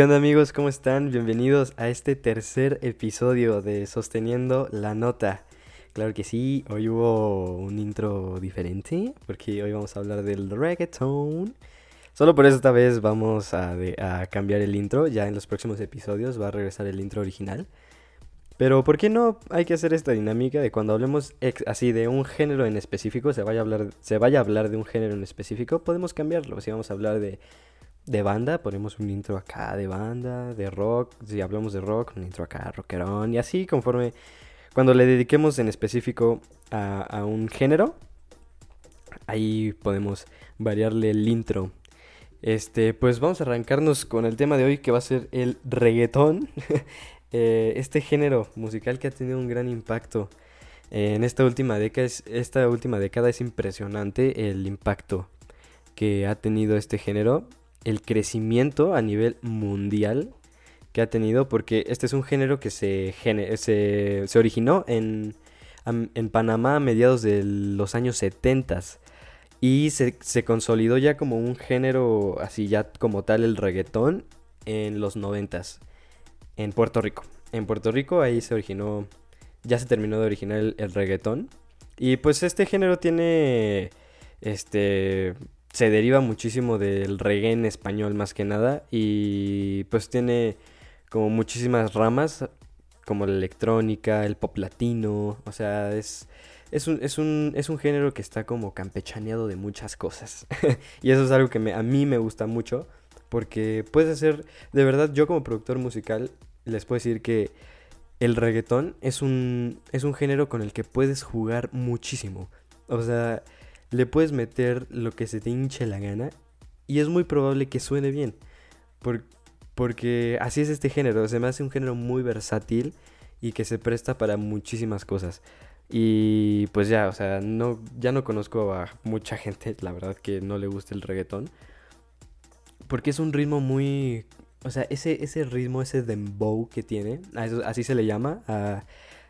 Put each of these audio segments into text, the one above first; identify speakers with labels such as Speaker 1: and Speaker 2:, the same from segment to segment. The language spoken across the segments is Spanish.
Speaker 1: ¿Qué onda amigos? ¿Cómo están? Bienvenidos a este tercer episodio de Sosteniendo la Nota. Claro que sí, hoy hubo un intro diferente porque hoy vamos a hablar del reggaeton. Solo por eso esta vez vamos a, cambiar el intro, ya en los próximos episodios va a regresar el intro original. Pero ¿por qué no hay que hacer esta dinámica de cuando hablemos así de un género en específico, se vaya, a hablar, se vaya a hablar de un género en específico, podemos cambiarlo. Si vamos a hablar de de banda, ponemos un intro acá de banda, de rock, si hablamos de rock, un intro acá, rockerón, y así conforme cuando le dediquemos en específico a, un género, ahí podemos variarle el intro. Este, pues vamos a arrancarnos con el tema de hoy que va a ser el reggaetón. Eh, este género musical que ha tenido un gran impacto en esta última década. Es, esta última década es impresionante el impacto que ha tenido este género el crecimiento a nivel mundial que ha tenido, porque este es un género que se, se, se originó en, en, Panamá a mediados de los años 70 y se, se, consolidó ya como un género, así ya como tal el reggaetón, en los 90 en Puerto Rico. En Puerto Rico ahí se originó, ya se terminó de originar el, el reggaetón. Y pues este género tiene, este, se deriva muchísimo del reggae en español más que nada y pues tiene como muchísimas ramas como la electrónica, el pop latino, o sea, es, es, un, es, un, es un género que está como campechaneado de muchas cosas. Y eso es algo que me, a mí me gusta mucho porque puedes hacer, de verdad yo como productor musical les puedo decir que el reggaetón es un, es un género con el que puedes jugar muchísimo, o sea le puedes meter lo que se te hinche la gana y es muy probable que suene bien. porque así es este género, se me hace un género muy versátil y que se presta para muchísimas cosas. Y pues ya, o sea, no, ya no conozco a mucha gente, la verdad, que no le guste el reggaetón. Porque es un ritmo muy... O sea, ese, ese ritmo, ese dembow que tiene, así se le llama, a,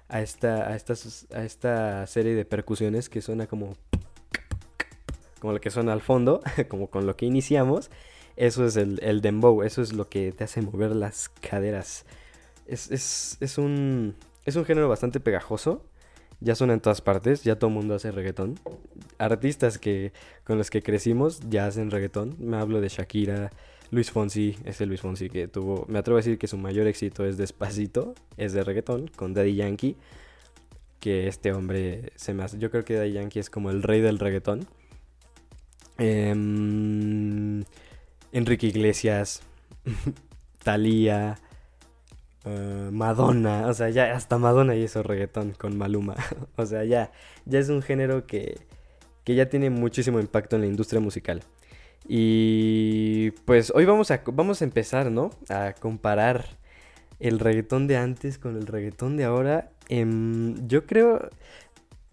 Speaker 1: a, esta, a, a esta serie de percusiones que suena como como lo que suena al fondo, como con lo que iniciamos, eso es el, dembow, eso es lo que te hace mover las caderas. Es, es, es, un, es un género bastante pegajoso, ya suena en todas partes, ya todo el mundo hace reggaetón. Artistas que con los que crecimos ya hacen reggaetón, me hablo de Shakira, Luis Fonsi, ese Luis Fonsi que tuvo, me atrevo a decir que su mayor éxito es Despacito, es de reggaetón, con Daddy Yankee, que este hombre se me hace, yo creo que Daddy Yankee es como el rey del reggaetón. Em, Enrique Iglesias, Thalía, eh, Madonna, o sea, ya hasta Madonna hizo reggaetón con Maluma. o sea, ya, ya es un género que, que ya tiene muchísimo impacto en la industria musical. Y pues hoy vamos a, vamos a empezar, ¿no? A comparar el reggaetón de antes con el reggaetón de ahora. Em, yo creo,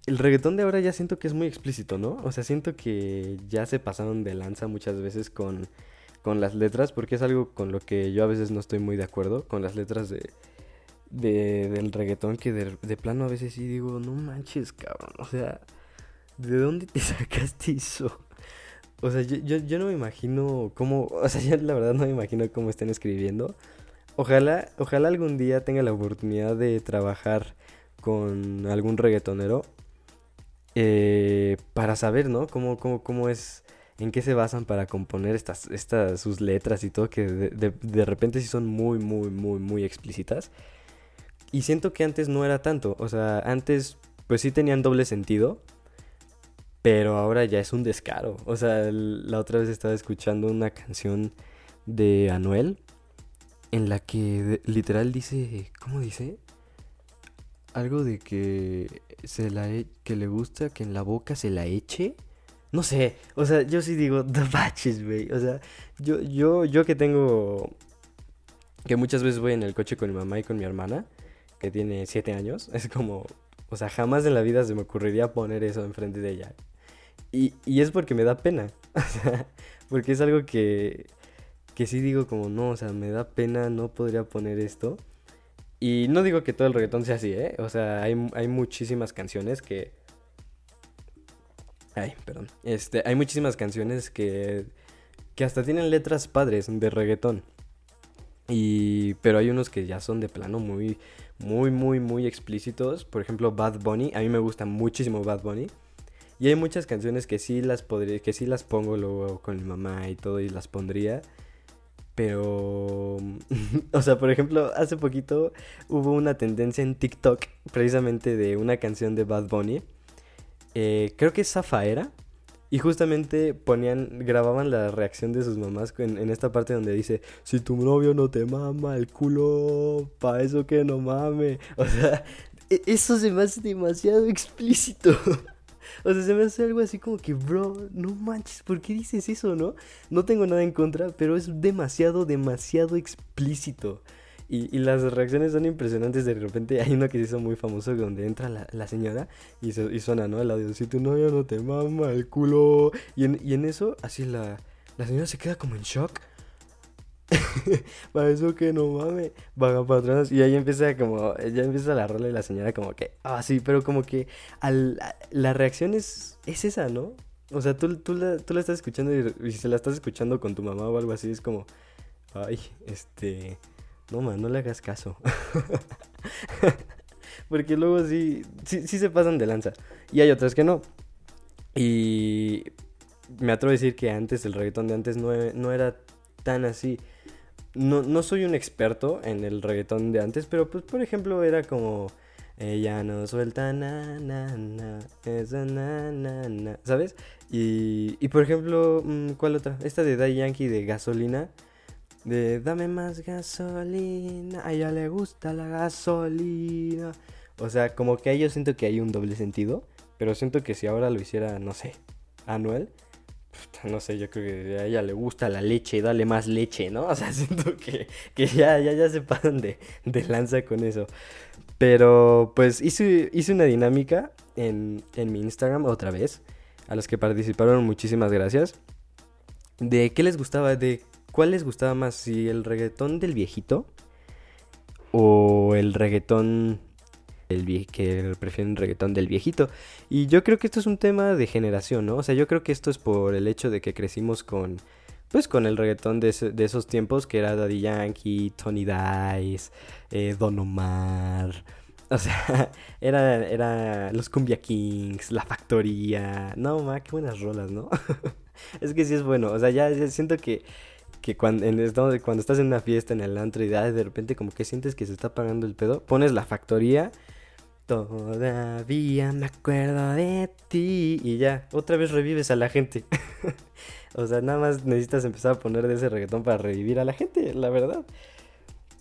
Speaker 1: el reggaetón de ahora ya siento que es muy explícito, ¿no? O sea, siento que ya se pasaron de lanza muchas veces con, con las letras, porque es algo con lo que yo a veces no estoy muy de acuerdo, con las letras de, de del reggaetón, que de, plano a veces sí digo, no manches, cabrón, o sea, ¿de dónde te sacaste eso? O sea, yo, yo, no me imagino cómo, o sea, yo la verdad no me imagino cómo estén escribiendo. Ojalá, ojalá algún día tenga la oportunidad de trabajar con algún reggaetonero eh, para saber, ¿no? Cómo, cómo, cómo es, en qué se basan para componer estas, sus letras y todo, que de, de, repente sí son muy, muy, muy, muy explícitas. Y siento que antes no era tanto, o sea, antes pues sí tenían doble sentido, pero ahora ya es un descaro. O sea, la otra vez estaba escuchando una canción de Anuel en la que literal dice, ¿cómo dice? Algo de que se la e, que le gusta que en la boca se la eche. No sé, o sea, yo sí digo, the batches, güey. O sea, yo, yo, yo que tengo. Que muchas veces voy en el coche con mi mamá y con mi hermana, que tiene 7 años. Es como. O sea, jamás en la vida se me ocurriría poner eso enfrente de ella. Y, y es porque me da pena. O sea, porque es algo que. Que sí digo como, no, o sea, me da pena, no podría poner esto. Y no digo que todo el reggaetón sea así, ¿eh? O sea, hay, muchísimas canciones que... Ay, perdón. Este, hay muchísimas canciones que, que hasta tienen letras padres de reggaetón. Y, pero hay unos que ya son de plano muy, muy, muy, muy explícitos. Por ejemplo, Bad Bunny. A mí me gusta muchísimo Bad Bunny. Y hay muchas canciones que sí las podría, que sí las pongo luego con mi mamá y todo y las pondría. Pero, o sea, por ejemplo, hace poquito hubo una tendencia en TikTok precisamente de una canción de Bad Bunny. Eh, creo que es Zafaera. Y justamente ponían, grababan la reacción de sus mamás en, en, esta parte donde dice, si tu novio no te mama el culo, pa' eso que no mame. O sea, e, eso se me hace demasiado explícito. O sea, se me hace algo así como que, bro, no manches, ¿por qué dices eso, no? No tengo nada en contra, pero es demasiado, demasiado explícito. Y, y, las reacciones son impresionantes. De repente hay uno que se hizo muy famoso donde entra la, la señora y, y, suena, ¿no? El audio, si tu no te mama el culo. Y en, y en eso, así la, la señora se queda como en shock. para eso que no mames, vaga patronas. Y ahí empieza como, ya empieza la rola y la señora como que, ah, sí, pero como que al, la reacción es, es esa, ¿no? O sea, tú, tú, la, tú la estás escuchando y, se la estás escuchando con tu mamá o algo así, es como, ay, este, no, man, no le hagas caso. Porque luego sí, sí, sí se pasan de lanza. Y hay otras que no. Y me atrevo a decir que antes, el reggaetón de antes no, no era tan así no, no soy un experto en el reggaetón de antes, pero pues por ejemplo era como... Ella no suelta na, na, na, esa na, ¿sabes? Y, y por ejemplo, mm, ¿cuál otra? Esta de Daddy Yankee de gasolina. De dame más gasolina, a ella le gusta la gasolina. O sea, como que ahí yo siento que hay un doble sentido, pero siento que si ahora lo hiciera, no sé, Anuel, no sé, yo creo que a ella le gusta la leche, dale más leche, ¿no? O sea, siento que, que ya, ya, ya se pasan de, de lanza con eso. Pero pues hice, hice una dinámica en, en mi Instagram otra vez. A los que participaron, muchísimas gracias. De qué les gustaba, de cuál les gustaba más, si el reggaetón del viejito o el reggaetón el que prefieren reggaetón del viejito. Y yo creo que esto es un tema de generación, ¿no? O sea, yo creo que esto es por el hecho de que crecimos con, pues, con el reggaetón de, esos tiempos, que era Daddy Yankee, Tony Dice, eh, Don Omar. O sea, era, era los Cumbia Kings, La Factoría. No, ma, qué buenas rolas, ¿no? es que sí es bueno. O sea, ya, siento que que cuando, cuando estás en una fiesta en el antro y de repente como que sientes que se está apagando el pedo, pones la factoría Todavía me acuerdo de ti. Y ya, otra vez revives a la gente. o sea, nada más necesitas empezar a poner de ese reggaetón para revivir a la gente, la verdad.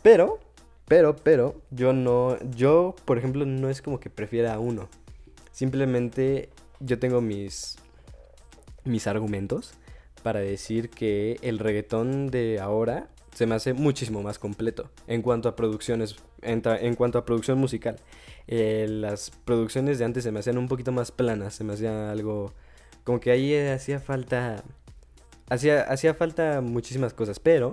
Speaker 1: Pero, pero, pero, yo no, yo, por ejemplo, no es como que prefiera a uno. Simplemente yo tengo mis, mis argumentos para decir que el reggaetón de ahora se me hace muchísimo más completo en cuanto a producciones, en, en cuanto a producción musical. Eh, las producciones de antes se me hacían un poquito más planas, se me hacía algo como que ahí hacía falta hacía, hacía falta muchísimas cosas, pero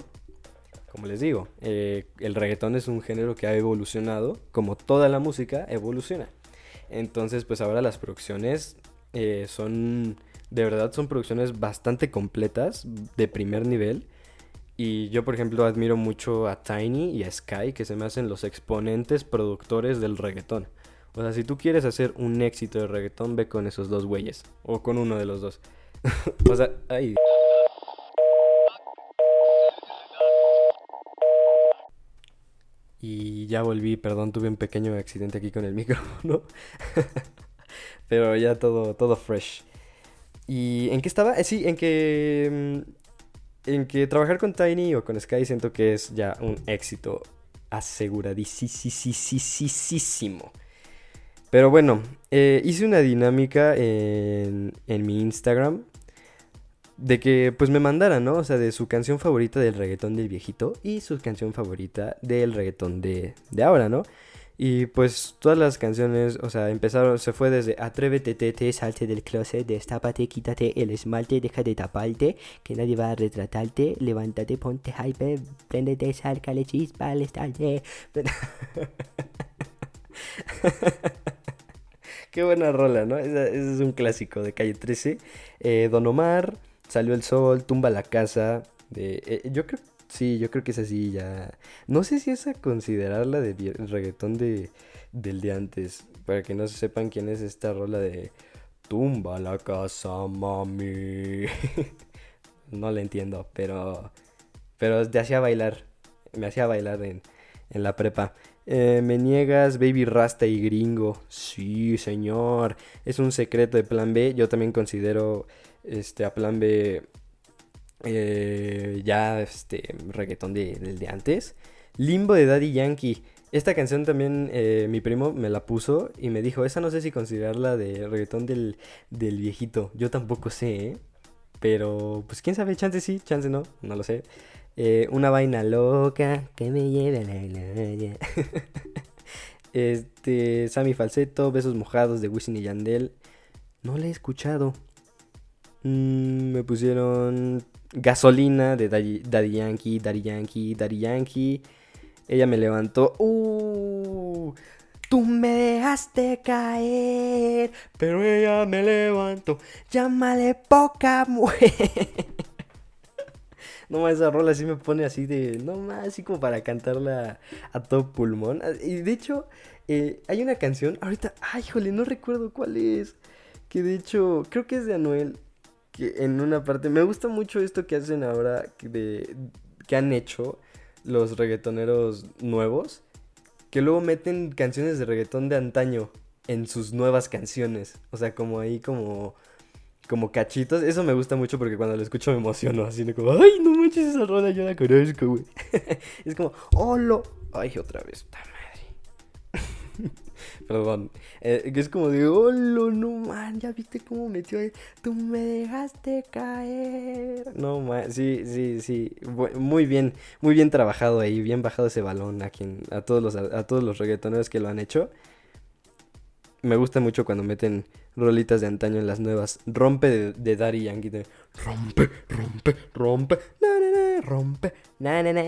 Speaker 1: como les digo, eh, el reggaetón es un género que ha evolucionado, como toda la música evoluciona. Entonces, pues ahora las producciones eh, son, de verdad, son producciones bastante completas, de primer nivel. Y yo, por ejemplo, admiro mucho a Tiny y a Sky, que se me hacen los exponentes productores del reggaetón. O sea, si tú quieres hacer un éxito de reggaetón, ve con esos dos güeyes. O con uno de los dos. o sea, ay. Y ya volví, perdón, tuve un pequeño accidente aquí con el micrófono. Pero ya todo, todo fresh. ¿Y en qué estaba? Eh, sí, en que mm, en que trabajar con Tiny o con Sky siento que es ya un éxito aseguradísimo. Pero bueno, eh, hice una dinámica en, en, mi Instagram de que pues me mandaran, ¿no? O sea, de su canción favorita del reggaetón del viejito y su canción favorita del reggaetón de, de ahora, ¿no? Y pues todas las canciones, o sea, empezaron, se fue desde Atrévete, tete, salte del closet, destápate, quítate el esmalte, deja de taparte, que nadie va a retratarte, levántate, ponte hype, préndete, sálcale chispa al estarte. Qué buena rola, ¿no? Ese, es un clásico de Calle 13. Eh, Don Omar, Salió el Sol, Tumba la Casa. De, eh, yo creo Sí, yo creo que es así ya. No sé si es a considerarla de reggaetón de, del de antes. Para que no sepan quién es esta rola de Tumba la casa, mami. no la entiendo, pero. Pero te hacía bailar. Me hacía bailar en, en la prepa. Eh, me niegas Baby Rasta y Gringo. Sí, señor. Es un secreto de Plan B. Yo también considero este, a Plan B eh, ya este reggaetón de, del de antes. Limbo de Daddy Yankee. Esta canción también eh, mi primo me la puso y me dijo, esa no sé si considerarla de reggaetón del, del viejito. Yo tampoco sé, ¿eh? Pero, pues quién sabe, chance sí, chance no, no lo sé. Eh, una vaina loca que me lleve a la gloria. este, Sammy Falseto, Besos Mojados de Wisin y Yandel. No la he escuchado. Mm, me pusieron Gasolina de Daddy, Yankee, Daddy Yankee, Daddy Yankee. Ella me levantó. Uh, tú me dejaste caer, pero ella me levantó. Llámale poca mujer. no más, esa rola así me pone así de. No más, así como para cantarla a todo pulmón. Y de hecho, eh, hay una canción. Ahorita, ay, jole, no recuerdo cuál es. Que de hecho, creo que es de Anuel que en una parte me gusta mucho esto que hacen ahora de que han hecho los reggaetoneros nuevos que luego meten canciones de reggaetón de antaño en sus nuevas canciones, o sea, como ahí como como cachitos, eso me gusta mucho porque cuando lo escucho me emociono, así como, ay, no manches esa rola, yo la conozco, güey. es como, lo ay, otra vez. Perdón. Eh, es como de, oh, no man, ya viste cómo metió ahí. Tú me dejaste caer. No man, sí, sí, sí. Muy bien, muy bien trabajado ahí, bien bajado ese balón a quien, a todos los, todos los reggaetoneros que lo han hecho. Me gusta mucho cuando meten rolitas de antaño en las nuevas. Rompe de, de Daddy Yankee. rompe, rompe, rompe. Na, rompe. Na, na, na,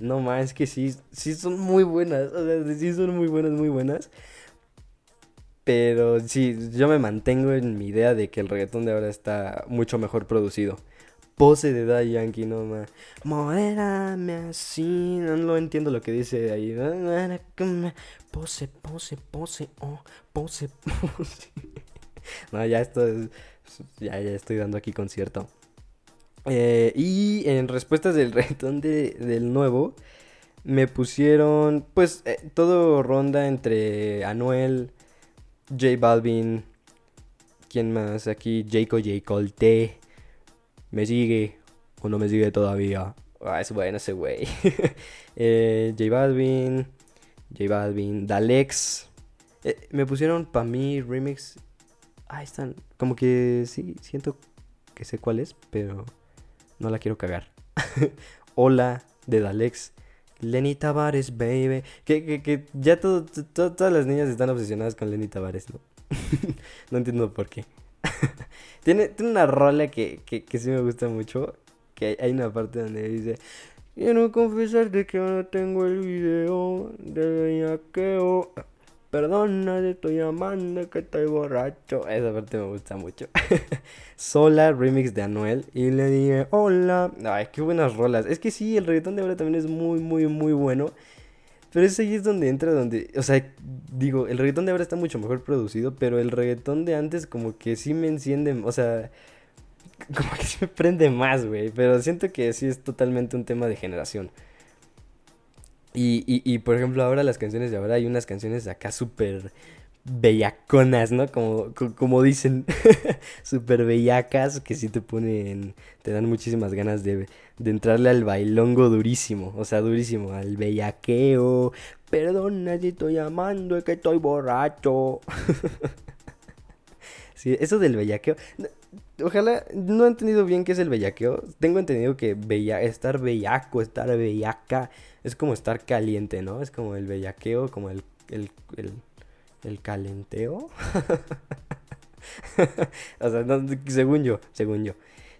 Speaker 1: No más, que sí, sí son muy buenas. O sea, sí son muy buenas, muy buenas. Pero sí, yo me mantengo en mi idea de que el reggaetón de ahora está mucho mejor producido. Pose de Daddy Yankee, no más. Modérame así. No, no entiendo lo que dice ahí. Pose, pose, pose, oh, pose, pose. no, ya esto es, ya, ya estoy dando aquí concierto. Eh, y en respuestas del reggaetón de, del nuevo, me pusieron, pues, eh, todo ronda entre Anuel, J Balvin, ¿quién más? Aquí, Jaco J. Colte. ¿Me sigue o no me sigue todavía? Ah, es bueno ese güey. eh, J Balvin, J Balvin, Dalex. Eh, me pusieron para mí remix. Ahí están. Como que sí, siento que sé cuál es, pero no la quiero cagar. Hola de Dalex. Lenny Tavares, baby. Que, que, que ya todas las niñas están obsesionadas con Lenny Tavares, ¿no? no entiendo por qué. tiene, tiene una rola que, que, que sí me gusta mucho. Que hay, una parte donde dice... Quiero confesarte que ahora tengo el video de bellaqueo. Perdona, te estoy llamando que estoy borracho. Esa parte me gusta mucho. Sola, remix de Anuel. Y le dije, hola. Ay, qué buenas rolas. Es que sí, el reggaetón de ahora también es muy, muy, muy bueno. Pero es ahí es donde entra, donde, o sea, digo, el reggaetón de ahora está mucho mejor producido, pero el reggaetón de antes como que sí me enciende, o sea, como que sí me prende más, güey, pero siento que sí es totalmente un tema de generación. Y, y, y, por ejemplo, ahora las canciones de ahora hay unas canciones acá súper bellaconas, ¿no? Como, como dicen, súper bellacas que sí te ponen, te dan muchísimas ganas de, de entrarle al bailongo durísimo, o sea, durísimo, al bellaqueo. Perdona si estoy llamando, es que estoy borracho. sí, eso del bellaqueo. Ojalá, no he entendido bien qué es el bellaqueo. Tengo entendido que bella, estar bellaco, estar bellaca, es como estar caliente, ¿no? Es como el bellaqueo, como el, el, el, calenteo. o sea, según yo, según yo.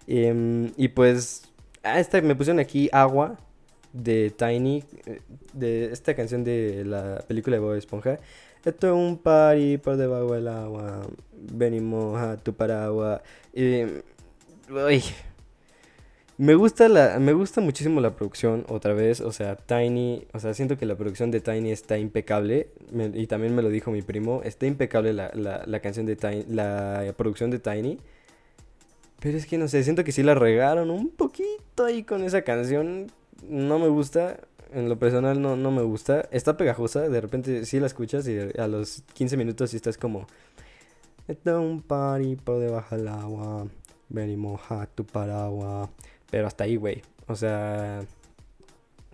Speaker 1: Em, y pues, ah, esta me pusieron aquí agua de Tiny, eh, de esta canción de la película de Bob Esponja. Esto es un party por debajo del agua. Venimos a tu paraguas. uy. Me gusta la, me gusta muchísimo la producción, otra vez, o sea, Tiny, o sea, siento que la producción de Tiny está impecable, y también me lo dijo mi primo, está impecable la, la, la canción de Tiny, la producción de Tiny, pero es que no sé, siento que sí la regaron un poquito ahí con esa canción, no me gusta, en lo personal no, no me gusta, está pegajosa, de repente sí la escuchas y a los 15 minutos sí estás como, está un por debajo del agua, ven y moja tu paraguas. Pero hasta ahí, güey. O sea...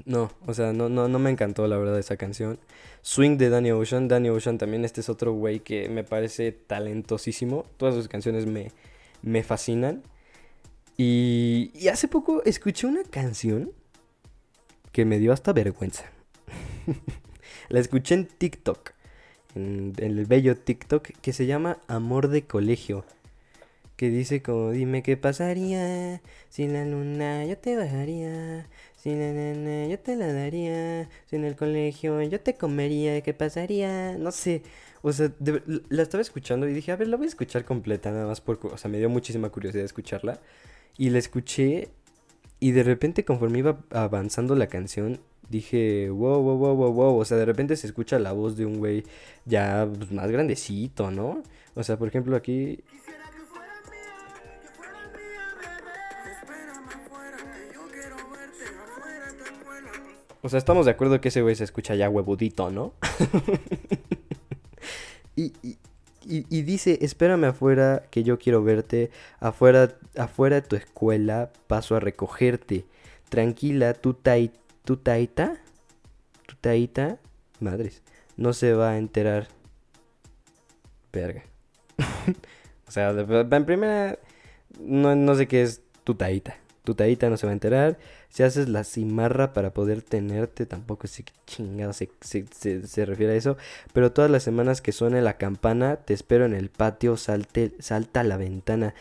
Speaker 1: No, o sea, no, no, no me encantó la verdad esa canción. Swing de Danny Ocean. Danny Ocean también, este es otro güey que me parece talentosísimo. Todas sus canciones me, me fascinan. Y, y hace poco escuché una canción que me dio hasta vergüenza. la escuché en TikTok, en, en, el bello TikTok, que se llama Amor de Colegio que dice como dime qué pasaría si la luna yo te bajaría, si la nana yo te la daría, si en el colegio yo te comería, ¿qué pasaría? No sé, o sea, la estaba escuchando y dije, a ver, la voy a escuchar completa nada más porque, o sea, me dio muchísima curiosidad escucharla y la escuché y de repente conforme iba avanzando la canción dije, wow, wow, wow, wow, o sea, de repente se escucha la voz de un güey ya pues, más grandecito, ¿no? O sea, por ejemplo, aquí O sea, estamos de acuerdo que ese güey se escucha ya huevudito, ¿no? y, y, dice, espérame afuera que yo quiero verte. Afuera, afuera de tu escuela paso a recogerte. Tranquila, tu, tai, tu taita. Tu taita. Madres. No se va a enterar. Verga. o sea, en primera... No, no sé qué es tu taita. Tu taita no se va a enterar. Si haces la cimarra para poder tenerte, tampoco sé qué chingada se, se, refiere a eso. Pero todas las semanas que suene la campana, te espero en el patio, salte, salta a la ventana.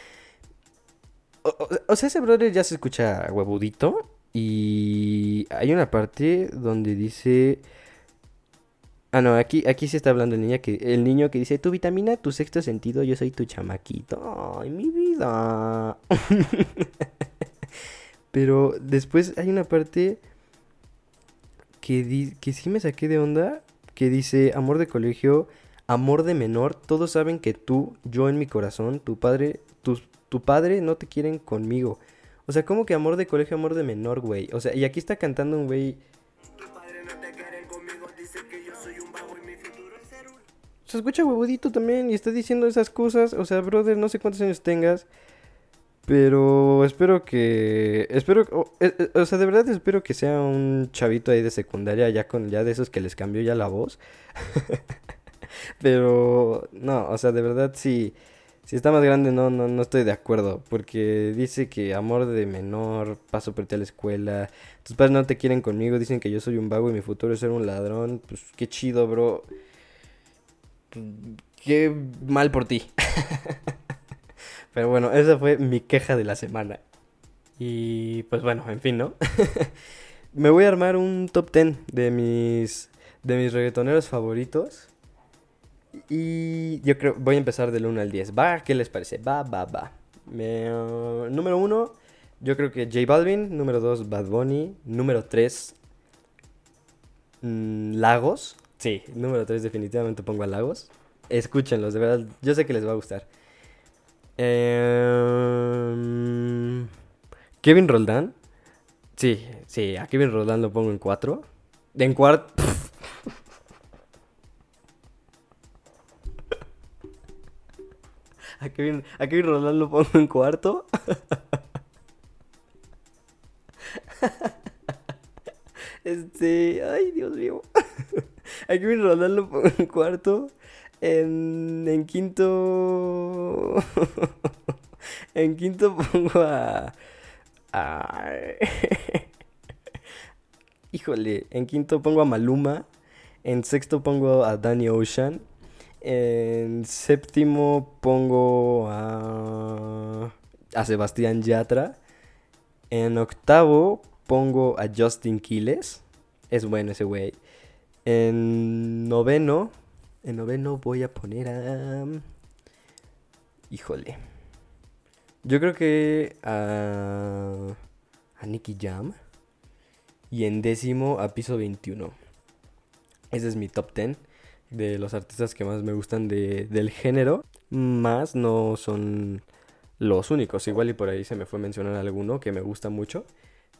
Speaker 1: O, sea, ese brother ya se escucha huevudito. Y hay una parte donde dice... Ah, no, aquí, aquí sí está hablando el niño, que, el niño que dice, tu vitamina, tu sexto sentido, yo soy tu chamaquito. Ay, mi vida. Pero después hay una parte que, que sí me saqué de onda, que dice, amor de colegio, amor de menor, todos saben que tú, yo en mi corazón, tu padre, tu, tu padre no te quieren conmigo. O sea, como que amor de colegio, amor de menor, güey. O sea, y aquí está cantando un güey... Se escucha huevudito también y está diciendo esas cosas. O sea, brother, no sé cuántos años tengas. Pero espero que. Espero. Eh, eh, o, sea, de verdad espero que sea un chavito ahí de secundaria, ya con ya de esos que les cambió ya la voz. Pero. No, o sea, de verdad si. Si está más grande, no, no, no estoy de acuerdo. Porque dice que amor de menor, paso por ti a la escuela. Tus padres no te quieren conmigo, dicen que yo soy un vago y mi futuro es ser un ladrón. Pues qué chido, bro. Qué mal por ti. Pero bueno, esa fue mi queja de la semana. Y pues bueno, en fin, ¿no? Me voy a armar un top 10 de mis de mis reggaetoneros favoritos. Y yo creo voy a empezar del 1 al 10. Va, ¿qué les parece? Va, va, va. Uh, número 1, yo creo que J Balvin, número 2 Bad Bunny, número 3 mm, Lagos. Sí, número 3 definitivamente pongo a Lagos. Escúchenlos, de verdad, yo sé que les va a gustar. Eh, Kevin Roldán. Sí, sí, a Kevin Roldán lo pongo en 4. En cuarto. A Kevin, a Kevin Roldán lo pongo en cuarto. Este. Ay, Dios mío. A Kevin Roldán lo pongo en cuarto. En, en quinto. en quinto pongo a. Híjole, en quinto pongo a Maluma. En sexto pongo a Danny Ocean. En séptimo pongo a. a Sebastián Yatra. En octavo pongo a Justin Quiles. Es bueno ese güey. En noveno en noveno voy a poner a... Híjole. Yo creo que a... a Nicky Jam. Y en décimo a Piso 21. Ese es mi top 10 de los artistas que más me gustan de, del género. Más no son los únicos. Igual y por ahí se me fue mencionar alguno que me gusta mucho.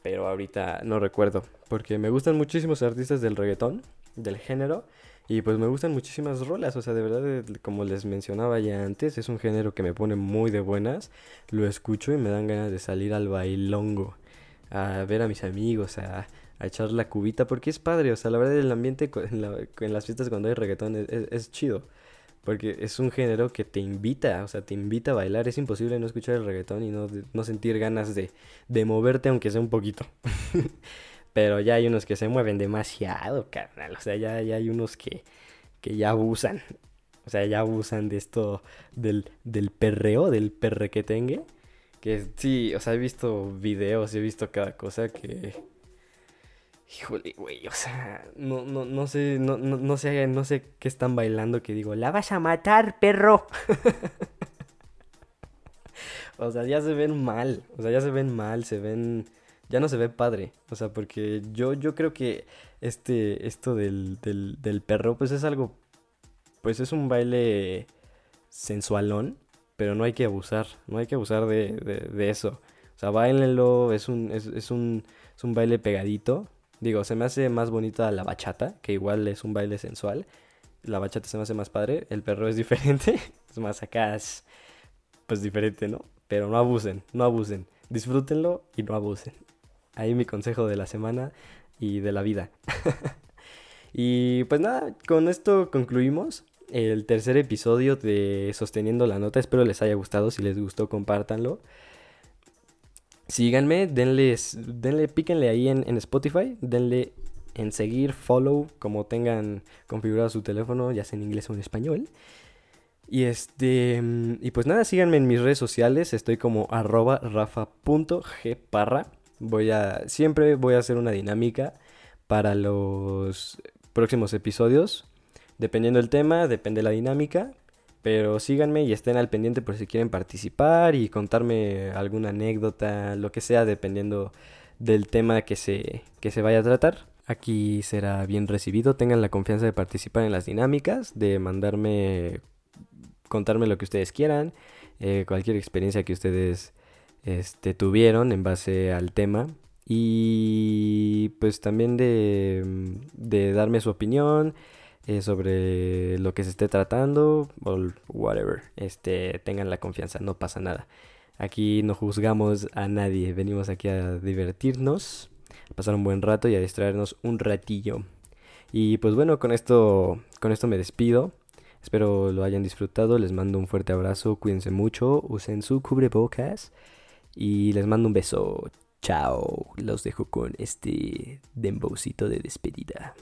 Speaker 1: Pero ahorita no recuerdo. Porque me gustan muchísimos artistas del reggaetón, del género. Y pues me gustan muchísimas rolas. O sea, de verdad, como les mencionaba ya antes, es un género que me pone muy de buenas. Lo escucho y me dan ganas de salir al bailongo. A ver a mis amigos, a, echar la cubita. Porque es padre. O sea, la verdad, el ambiente en, las fiestas cuando hay reggaetón es chido. Porque es un género que te invita, o sea, te invita a bailar. Es imposible no escuchar el reggaetón y no, no sentir ganas de, de moverte, aunque sea un poquito. Pero ya hay unos que se mueven demasiado, carnal. O sea, ya, ya hay unos que, que ya abusan. O sea, ya abusan de esto, del, del perreo, del perre que tenga. Que sí, o sea, he visto videos, he visto cada cosa que, Híjole, güey, o sea, no, no, no sé, no, no, no sé, no sé qué están bailando que digo, la vas a matar, perro. o sea, ya se ven mal, o sea, ya se ven mal, se ven, ya no se ve padre, o sea, porque yo, yo creo que este, esto del, del, perro, pues es algo, pues es un baile sensualón, pero no hay que abusar, no hay que abusar de, de, de eso. O sea, bailenlo, es un, es, es un, es un baile pegadito, Digo, se me hace más bonita la bachata, que igual es un baile sensual. La bachata se me hace más padre, el perro es diferente, es más acá, es, pues diferente, ¿no? Pero no abusen, no abusen. Disfrútenlo y no abusen. Ahí mi consejo de la semana y de la vida. y pues nada, con esto concluimos el tercer episodio de Sosteniendo la Nota. Espero les haya gustado. Si les gustó, compártanlo. Síganme, denle, denle píquenle ahí en, en Spotify, denle en seguir, follow, como tengan configurado su teléfono, ya sea en inglés o en español. Y este. Y pues nada, síganme en mis redes sociales. Estoy como arroba rafa.gparra. Voy a. Siempre voy a hacer una dinámica para los próximos episodios. Dependiendo del tema, depende la dinámica. Pero síganme y estén al pendiente por si quieren participar y contarme alguna anécdota, lo que sea, dependiendo del tema que se, que se vaya a tratar. Aquí será bien recibido. Tengan la confianza de participar en las dinámicas, de mandarme, contarme lo que ustedes quieran, eh, cualquier experiencia que ustedes este, tuvieron en base al tema. Y pues también de, de darme su opinión eh, sobre lo que se esté tratando o whatever. Este, tengan la confianza, no pasa nada. Aquí no juzgamos a nadie, venimos aquí a divertirnos, pasar un buen rato y a distraernos un ratillo. Y pues bueno, con esto, con esto me despido. Espero lo hayan disfrutado. Les mando un fuerte abrazo. Cuídense mucho. Usen su cubrebocas. Y les mando un beso. Chao. Los dejo con este dembowcito de despedida.